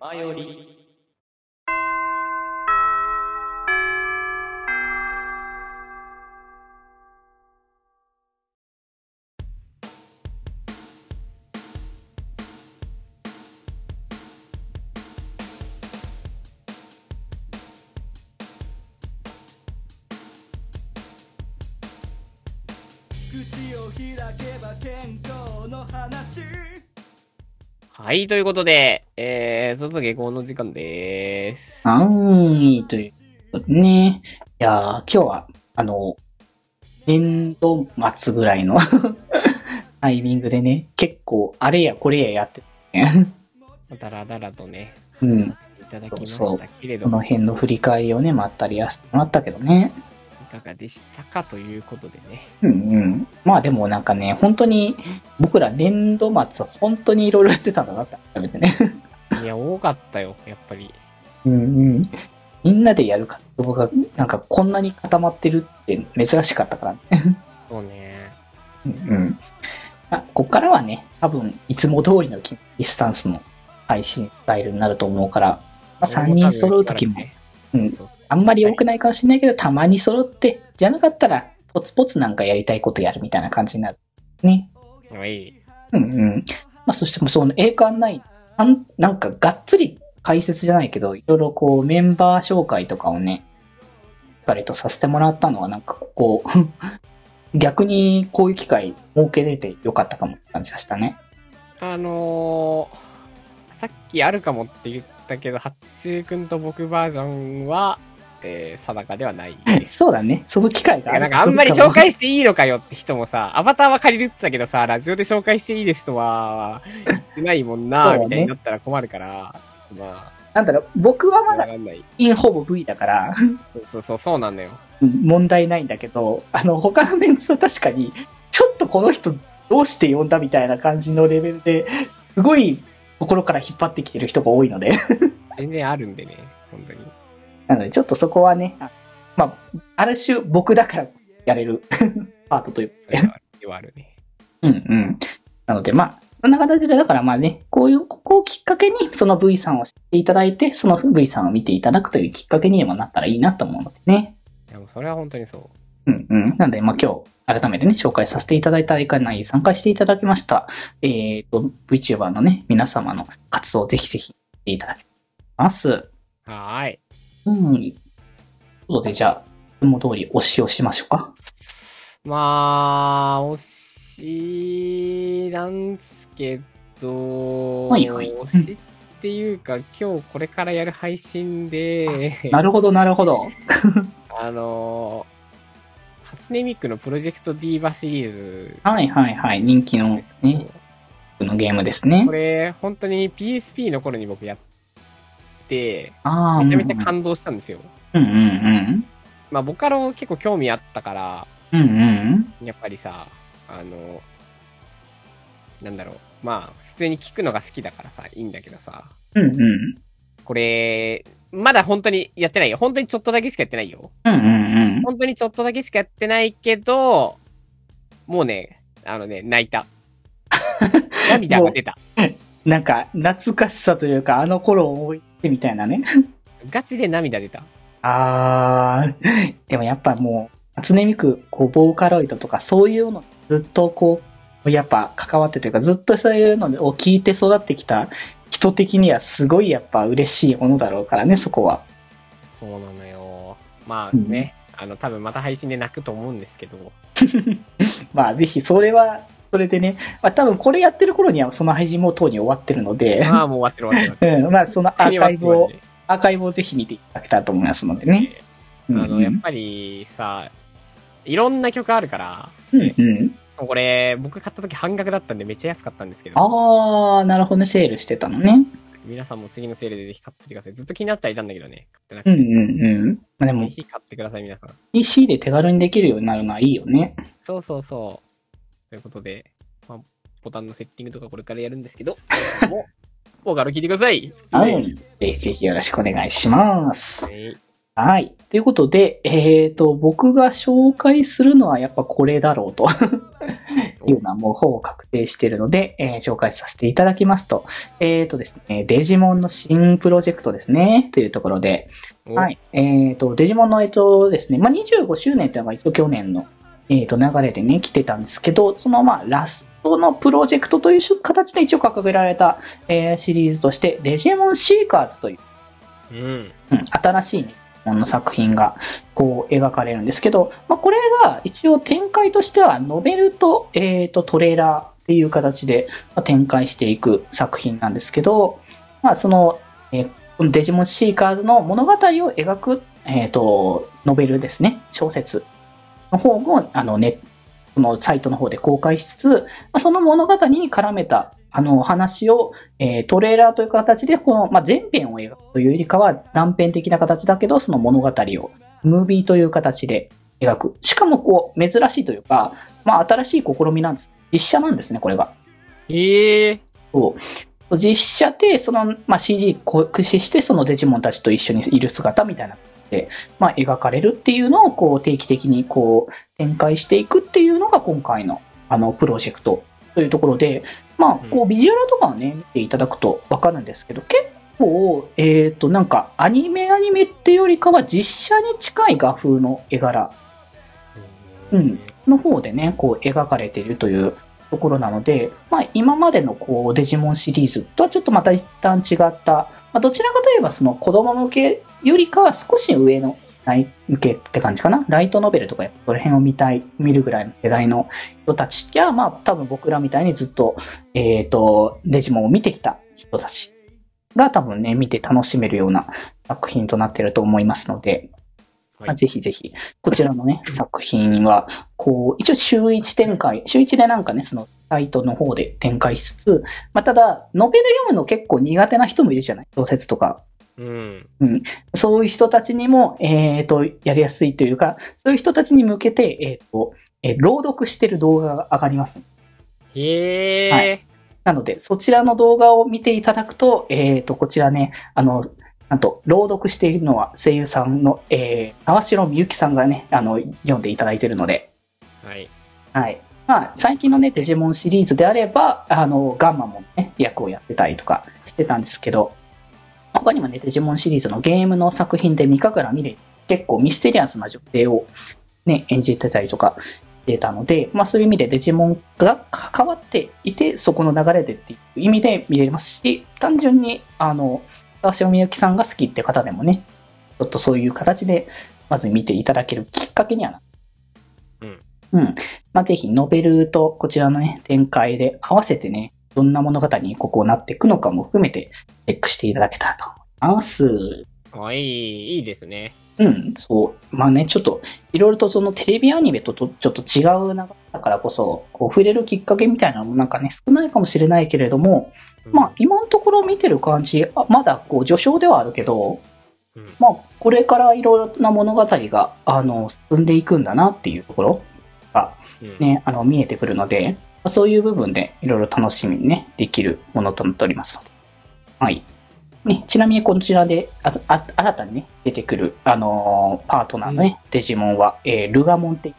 前より。口を開けば健康の話はい、ということで、えー、そろそろ下校の時間でーす。はーい、ということでね。いやー、今日は、あの、年度末ぐらいの タイミングでね、結構、あれやこれややっててね。だらだらとね、うん。いただきましたけれどこの辺の振り返りをね、まったりやらせてもらったけどね。いかがでしたかということでね。うんうん。まあでもなんかね、本当に、僕ら年度末、本当にいろいろやってたんだなって改めてね。いや、多かったよ、やっぱり。うんうん。みんなでやる活動が、なんかこんなに固まってるって珍しかったからね。そうね。うんうん。まあ、こっからはね、多分、いつも通りのディスタンスの配信スタイルになると思うから、まあ、3人揃うときも、うんあんまり多くないかもしれないけど、たまに揃って、じゃなかったら、ポツポツなんかやりたいことやるみたいな感じになる。ね。はい。うんうん。まあ、そしてもその栄冠ない、あんなんかがっつり解説じゃないけど、いろいろこうメンバー紹介とかをね、しっかりとさせてもらったのはなんかここ、逆にこういう機会設けれてよかったかもって感じがしたね。あのー、さっきあるかもって言ったけど、八中くんと僕バージョンは、えー、定かではないです。そうだね。その機会がいやなんかあんまり紹介していいのかよって人もさ、アバターは借りるって言ってたけどさ、ラジオで紹介していいですとは、言ってないもんな、ねみたいになったら困るから、ちょっとまなんだろう、僕はあ、まだほぼ V だから、そうそうそう、そうなんだよ。うん問題ないんだけど、あの、他のメンツは確かに、ちょっとこの人どうして呼んだみたいな感じのレベルで、すごいところから引っ張ってきてる人が多いので、全然あるんでね、本当に。なのでちょっとそこはね、あまあ、ある種僕だからやれる パートというかそれはあるね。うんうん。なのでまあ、そんな形で、だからまあね、こういう、ここをきっかけに、その V さんを知っていただいて、その V さんを見ていただくというきっかけにもなったらいいなと思うのでね。いやもうそれは本当にそう。うんうん。なので、まあ今日、改めてね、紹介させていただいた大会内に参加していただきました、えっ、と、VTuber のね、皆様の活動をぜひぜひ見ていただきます。はーい。うん。ことで、じゃあ、いつも通り推しをしましょうか。まあ、推しなんすけど、はいはい推しっていうか、今日これからやる配信で、なるほど、なるほど。あの、初音ミクのプロジェクトディーバシリーズはいはいはい。人気のね、のゲームですねこ。れ、本当に PSP の頃に僕やって、めちゃめちゃ感動したんですよ。うんうんうん。まあ、ボカロ結構興味あったから、うんうん。やっぱりさ、あの、なんだろう。まあ、普通に聞くのが好きだからさ、いいんだけどさ、うんうん。これ、まだ本当にやってないよ。本当にちょっとだけしかやってないよ。うんうんうん。本当にちょっとだけしかやってないけど、もうね、あのね、泣いた。涙が出た。なんか、懐かしさというか、あの頃を思い出みたいなね。ガチで涙出た。あー、でもやっぱもう、初音ミク、こう、ボーカロイドとか、そういうの、ずっとこう、やっぱ関わってというか、ずっとそういうのを聞いて育ってきた人的にはすごいやっぱ嬉しいものだろうからね、そこは。そうなのよ。まあね、あの、多分また配信で泣くと思うんですけど、まあぜひ、それは、それでね、まあ多分これやってる頃にはその配信もとうに終わってるので、まあもう終わってる終わってる。うん、まあそのアーカイブをアーカイブをぜひ見ていただけたらと思いますのでね。あの、うんうんやっぱりさ、いろんな曲あるから、うんうん。これ、僕買った時半額だったんでめっちゃ安かったんですけど、あー、なるほどね、セールしてたのね。皆さんも次のセールでぜひ買っててください。ずっと気になってはいたんだけどね、買ってなくて。うんうんうん。まあでぜも、ひ買ってください、皆さん。PC で手軽にできるようになるのはいいよね。そうそうそう。ということで、まあ、ボタンのセッティングとかこれからやるんですけど、もう、ボーカル聞いてください。はい。ぜひぜひよろしくお願いします。はい。はい。ということで、えっ、と、僕が紹介するのはやっぱこれだろうと。お いうのはもうほぼ確定しているので、えー紹介させていただきますと、えっ、とですね、デジモンの新プロジェクトですね、というところで、おはい。えっ、と、デジモンの、えっとですね、まあ、25周年というのが一応去年の、えっ、と、流れでね、来てたんですけど、その、まあ、ラストのプロジェクトという形で一応掲げられた、えーシリーズとして、デジモンシーカーズという、うん。うん、新しいね、の作品が、こう、描かれるんですけど、まあ、これが一応展開としては、ノベルと、えっ、と、トレーラーっていう形で、まあ展開していく作品なんですけど、まあ、その、えーデジモンシーカーズの物語を描く、えっ、と、ノベルですね、小説の方も、あのね、そのサイトの方で公開しつつ、まあ、その物語に絡めた、あの、話を、えートレーラーという形で、この、まあ、全編を描くというよりかは、断片的な形だけど、その物語を、ムービーという形で描く。しかも、こう、珍しいというか、まあ、新しい試みなんです。実写なんですね、これが。ええそう。実写で、その、まあ、CG を駆使して、そのデジモンたちと一緒にいる姿みたいなで、まあ、描かれるっていうのを、こう、定期的に、こう、展開していくっていうのが今回の、あの、プロジェクトというところで、まあ、こう、ビジュアルとかをね、見ていただくとわかるんですけど、結構、えっ、と、なんか、アニメアニメっていうよりかは、実写に近い画風の絵柄うん。の方でね、こう描かれているというところなので、まあ今までのこうデジモンシリーズとはちょっとまた一旦違った、まあどちらかといえばその子供向けよりかは少し上の世代向けって感じかな？ライトノベルとかやっぱその辺を見たい、見るぐらいの世代の人たちや、まあ多分僕らみたいにずっと、えっ、と、デジモンを見てきた人たちが多分ね、見て楽しめるような作品となっていると思いますので、はいまあぜひぜひ、こちらのね、作品は、こう、一応週1展開、週1でなんかね、そのサイトの方で展開しつつ、まあ、ただ、ノベル読むの結構苦手な人もいるじゃない？小説とか。うん。そういう人たちにも、えっ、と、やりやすいというか、そういう人たちに向けて、えっ、と、えー朗読してる動画が上がります。へえ、はいなので、そちらの動画を見ていただくと、えっ、と、こちらね、あの、なんと、朗読しているのは声優さんの、えー、沢城みゆきさんがね、あの、読んでいただいているので、はい。はい。まあ、最近のね、デジモンシリーズであれば、あの、ガンマもね、役をやってたりとかしてたんですけど、他にもね、デジモンシリーズのゲームの作品で三から見れ、結構ミステリアスな女性をね、演じてたりとかしてたので、まあそういう意味でデジモンが関わっていて、そこの流れでっていう意味で見れますし、単純に、あの、沢城みゆきさんが好きって方でもね、ちょっとそういう形で、まず見ていただけるきっかけにはなうん。うん。まあ、ぜひ、ノベルとこちらのね、展開で合わせてね、どんな物語にここなっていくのかも含めて、チェックしていただけたらと思います。あ、いい、いいですね。うん、そう。まあね、ちょっと、いろいろとそのテレビアニメととちょっと違う流れだからこそ、こう触れるきっかけみたいなのもなんかね、少ないかもしれないけれども、うんまあ、今のところ見てる感じ、あまだこう序章ではあるけど、うんまあ、これからいろいろな物語が、あの、進んでいくんだなっていうところが、うんね、あの、見えてくるので、まあそういう部分でいろいろ楽しみにね、できるものとなっておりますので。はい。ね、ちなみにこちらで、ああ新たにね、出てくる、あのーパートナーのね、デジモンは、えールガモンって、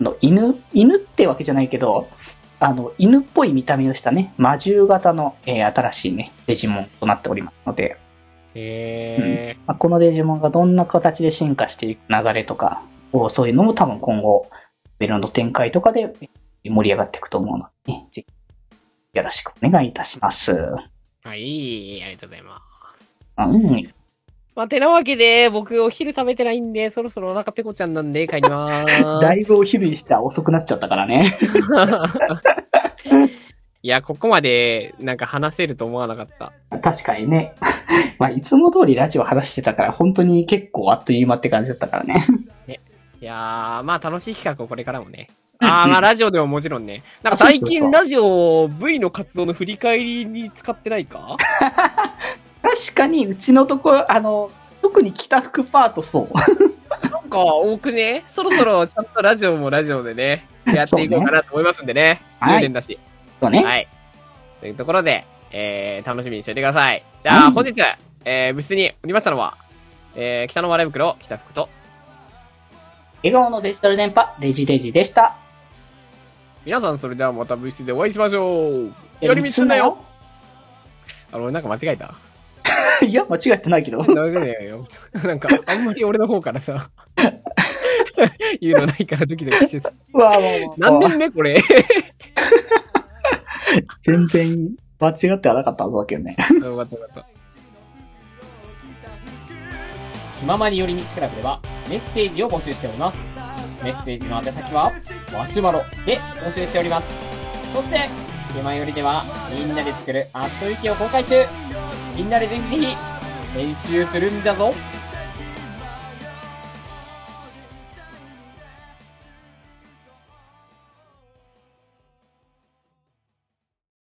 の犬、犬ってわけじゃないけど、あの、犬っぽい見た目をしたね、魔獣型の、えー新しいね、デジモンとなっておりますので、へえ、まあ、このデジモンがどんな形で進化していく流れとか、そういうのも多分今後、ベルの展開とかで盛り上がっていくと思うので、ね、ぜひよろしくお願いいたします。はい、ありがとうございます。うん。まあ、てなわけで、僕お昼食べてないんで、そろそろお腹ペコちゃんなんで帰りまーす。だいぶお昼にしては遅くなっちゃったからね。いや、ここまで、なんか話せると思わなかった。確かにね。まあ、いつも通りラジオ話してたから、本当に結構あっという間って感じだったからね。いやー、まあ楽しい企画をこれからもね。う んあー、うんまあラジオでももちろんね。なんか最近ラジオ V の活動の振り返りに使ってないか？確かに、うちのところ、あの、特に北福パートそう。なんか多くね、そろそろちゃんとラジオもラジオでね、やっていこうかなと思いますんでね。はい10年だし。そうね。はい。というところで、えー、楽しみにしておいてください。じゃあ、うん本日、えー、部室におりましたのは、えー、北の笑い袋、北福と、笑顔のデジタル電波、レジデジでした。皆さんそれではまた部室でお会いしましょう。寄り道すんなよ。あの、俺なんか間違えた いや、間違ってないけど。間違えないよ。なんか、あんまり俺の方からさ、言うのないからドキドキしてた。うわあわあわあ何年目これ？全然間違ってはなかったはずだけどね。よかったよかった。気ままに寄り道クラブではメッセージを募集しております。メッセージの宛先は、マシュマロで募集しております。そして、手前よりではみんなで作るアットウィキを公開中みんなでぜひぜひ、練習するんじゃぞ